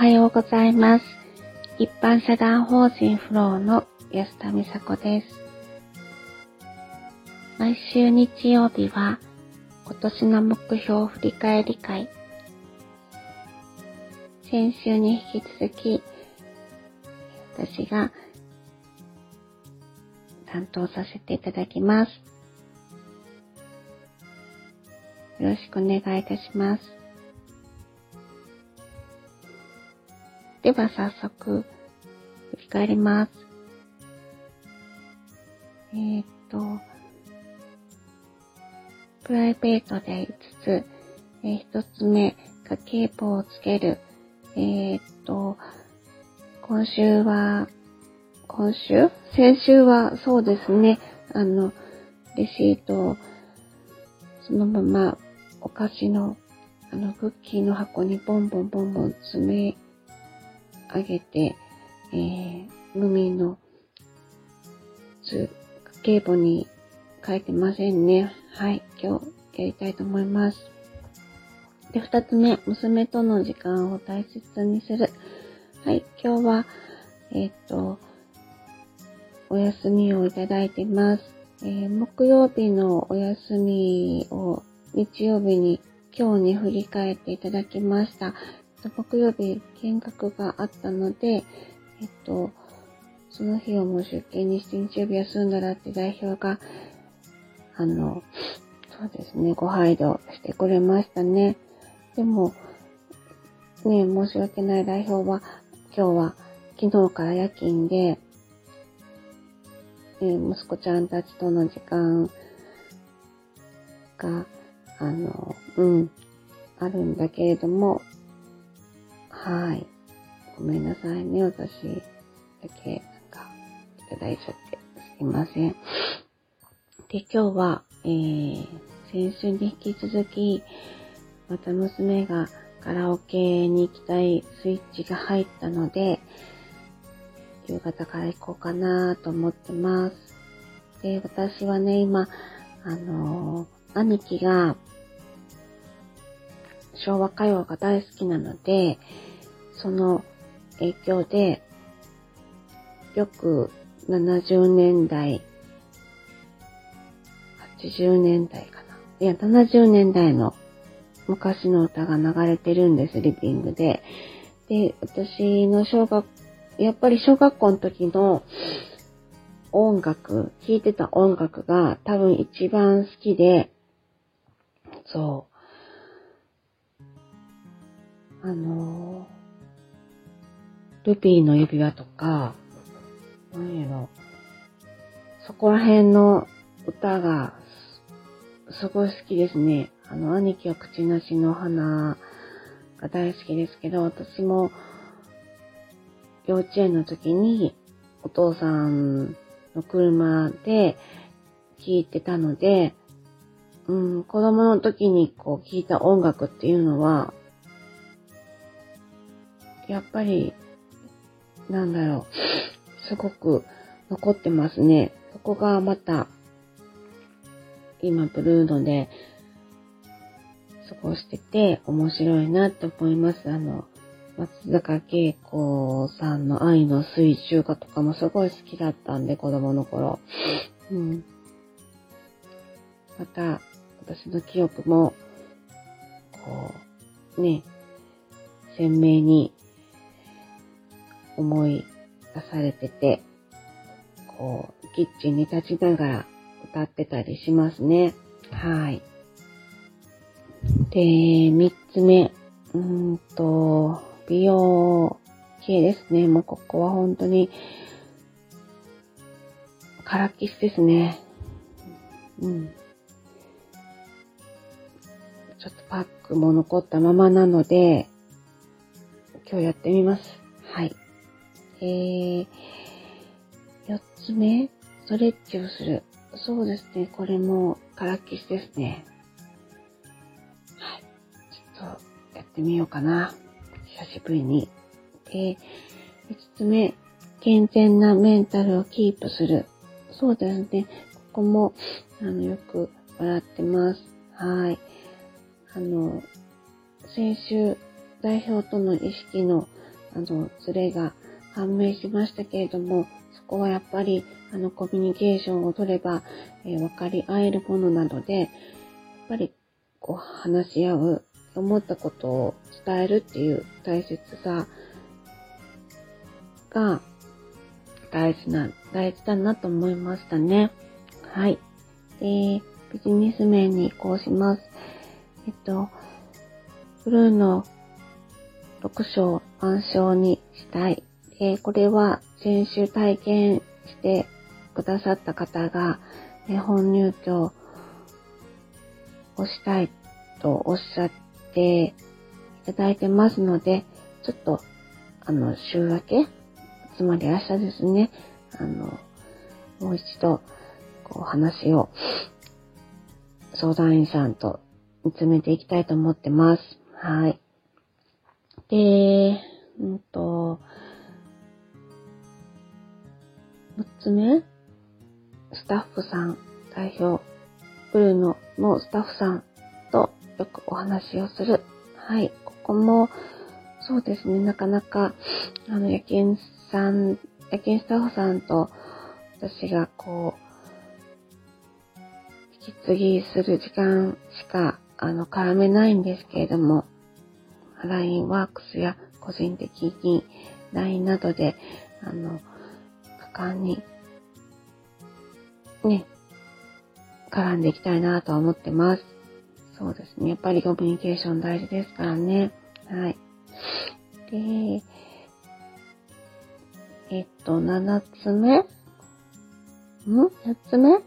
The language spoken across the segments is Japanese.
はようございます。一般社団法人フローの安田美佐子です。毎週日曜日は今年の目標振り返り会。先週に引き続き私が担当させていただきます。よろしくお願いいたします。では早速、振り返ります。えー、っと、プライベートで5つ、えー、1つ目、家計簿をつける。えー、っと、今週は、今週？先週はそうですね、あの、レシートをそのままお菓子のあのクッキーの箱にボンボンボンボン詰め上げて、えー、無味の図、家計簿に書いてませんね。はい、今日やりたいと思います。で、二つ目、娘との時間を大切にする。はい、今日は、えっ、と、お休みをいただいてます。えー、木曜日のお休みを日曜日に今日に振り返っていただきました。木曜日見学があったので、えっと、その日をもう出勤にして日曜日休んだらって代表が、あの、そうですね、ご配慮してくれましたね。でも、ね、申し訳ない代表は、今日は昨日から夜勤で、え息子ちゃんたちとの時間が、あの、うん、あるんだけれども、はい。ごめんなさいね、私だけ、なんか、いただいちゃって、すいません。で、今日は、えー、先週に引き続き、また娘がカラオケに行きたいスイッチが入ったので、夕方から行こうかなと思ってます。で、私はね、今、あのー、兄貴が、昭和歌謡が大好きなので、その影響で、よく70年代、80年代かな。いや、70年代の昔の歌が流れてるんです、リビングで。で、私の小学、やっぱり小学校の時の音楽、聴いてた音楽が多分一番好きで、そう。あのールピーの指輪とか、何やろ、そこら辺の歌がすごい好きですね。あの、兄貴は口なしの花が大好きですけど、私も幼稚園の時にお父さんの車で聴いてたので、うん、子供の時にこう聴いた音楽っていうのは、やっぱりなんだろう、すごく残ってますね。そこがまた、今ブルーノで過ごしてて面白いなって思います。あの、松坂慶子さんの愛の水中画とかもすごい好きだったんで、子供の頃。うん。また、私の記憶も、こう、ね、鮮明に思い出されてて、こう、キッチンに立ちながら歌ってたりしますね。はい。で、三つ目、うんと、美容系ですね。もうここは本当に、カラキスですね。うん。ちょっとパックも残ったままなので、今日やってみます。えー、四つ目、ストレッチをする。そうですね、これもからっきしですね。はい。ちょっとやってみようかな。久しぶりに。で、五つ目、健全なメンタルをキープする。そうですね。ここも、あの、よく笑ってます。はい。あの、先週、代表との意識のあの、ズレが判明しましたけれども、そこはやっぱり、あの、コミュニケーションを取れば、えー、分かり合えるものなので、やっぱり、こう、話し合う、思ったことを伝えるっていう大切さが、大事な、大事だなと思いましたね。はい。で、ビジネス面に移行します。えっと、ブルーの6章暗章にしたい。えこれは先週体験してくださった方が、え本入居をしたいとおっしゃっていただいてますので、ちょっと、あの、週明け、つまり明日ですね、あの、もう一度、こう話を、相談員さんと見つめていきたいと思ってます。はい。で、うんと、6つ目、スタッフさん、代表、ブルーノのスタッフさんとよくお話をする。はい、ここも、そうですね、なかなか、あの、夜勤さん、夜勤スタッフさんと私がこう、引き継ぎする時間しか、あの、絡めないんですけれども、LINE ワークスや個人的に LINE などで、あの、果敢に、ね、絡んでいきたいなとは思ってます。そうですね。やっぱりコミュニケーション大事ですからね。はい。で、えっと、7つ目？ん ?8 つ目？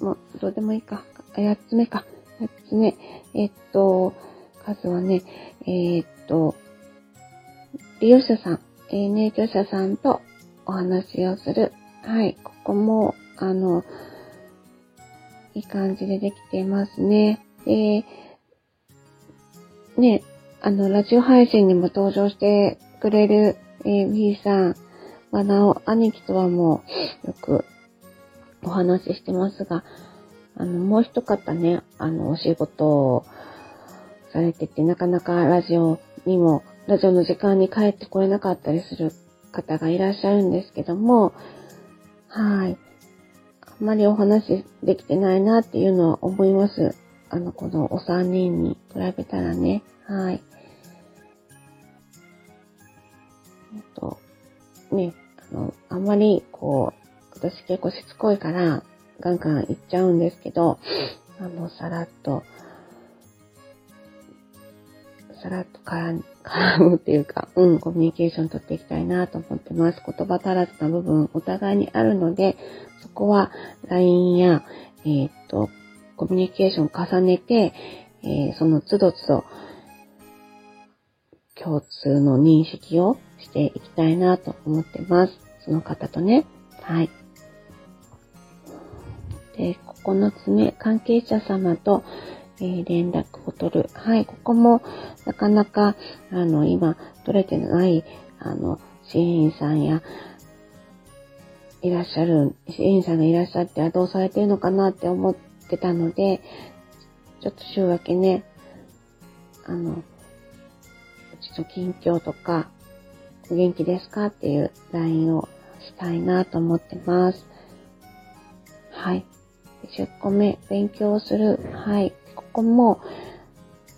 もう、どうでもいいか。あ、8つ目か。8つ目。えっと、数はね、えー、っと、利用者さん、えー、入居者さんとお話をする。はい、ここも、あの、いい感じでできていますね。で、ね、あの、ラジオ配信にも登場してくれる、えー、B さん、まなお、兄貴とはもう、よくお話ししてますが、あの、もう一方ね、あの、お仕事をされてて、なかなかラジオにも、ラジオの時間に帰ってこれなかったりする方がいらっしゃるんですけども、はい。あんまりお話できてないなっていうのは思います。あの、このお三人に比べたらね。はい。えっと、ね、あの、あんまり、こう、私結構しつこいから、ガンガン言っちゃうんですけど、あの、さらっと、さらっと絡むっていうか、うん、コミュニケーション取っていきたいなと思ってます。言葉足らずな部分お互いにあるので、そこは LINE や、えー、っと、コミュニケーションを重ねて、えー、その都度都度、共通の認識をしていきたいなと思ってます。その方とね。はい。で、9つ目、関係者様と、えー、連絡を取る。はい、ここもなかなか、あの、今、取れてない、あの、支援員さんや、いらっしゃる、支援員さんがいらっしゃっては、どうされてるのかなって思ってたので、ちょっと週明けね、あの、うちの近況とか、お元気ですかっていう LINE をしたいなと思ってます。はい。10個目、勉強する。はい。ここも、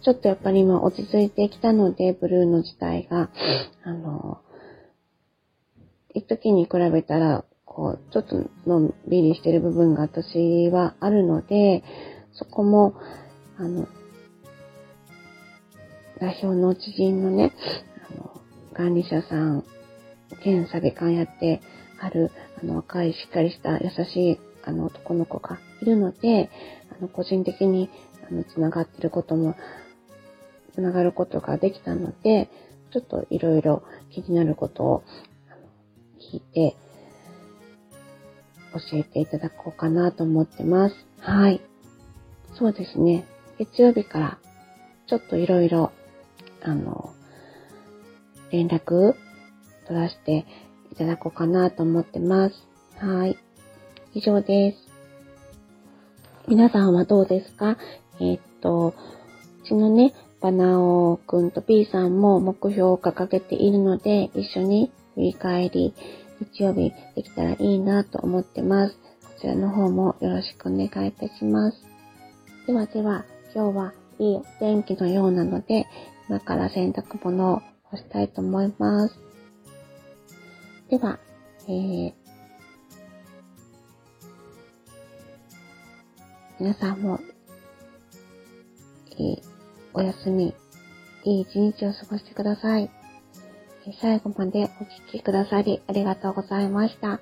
ちょっとやっぱり今落ち着いてきたので、ブルーの自体が、あの、一時に比べたら、こう、ちょっとのんびりしてる部分が私はあるので、そこも、あの、代表の知人のね、あの、管理者さん、兼査別官やってある、あの、若いしっかりした優しい、あの、男の子がいるので、あの、個人的にの、つながってることも、つながることができたので、ちょっといろいろ気になることを聞いて、教えていただこうかなと思ってます。はい。そうですね。月曜日からちょっといろいろ、あの、連絡取らせていただこうかなと思ってます。はい。以上です。皆さんはどうですか？えー、っと、うちのね、ぱなおくんと B さんも目標を掲げているので、一緒に振り返り、日曜日できたらいいなと思ってます。こちらの方もよろしくお願いいたします。ではでは、今日はいいお天気のようなので、今から洗濯物を干したいと思います。では、えー、皆さんも、いいお休み、いい一日を過ごしてください。最後までお聴きくださりありがとうございました。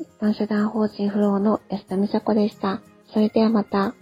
一般社団法人フローの安田美佐子でした。それではまた。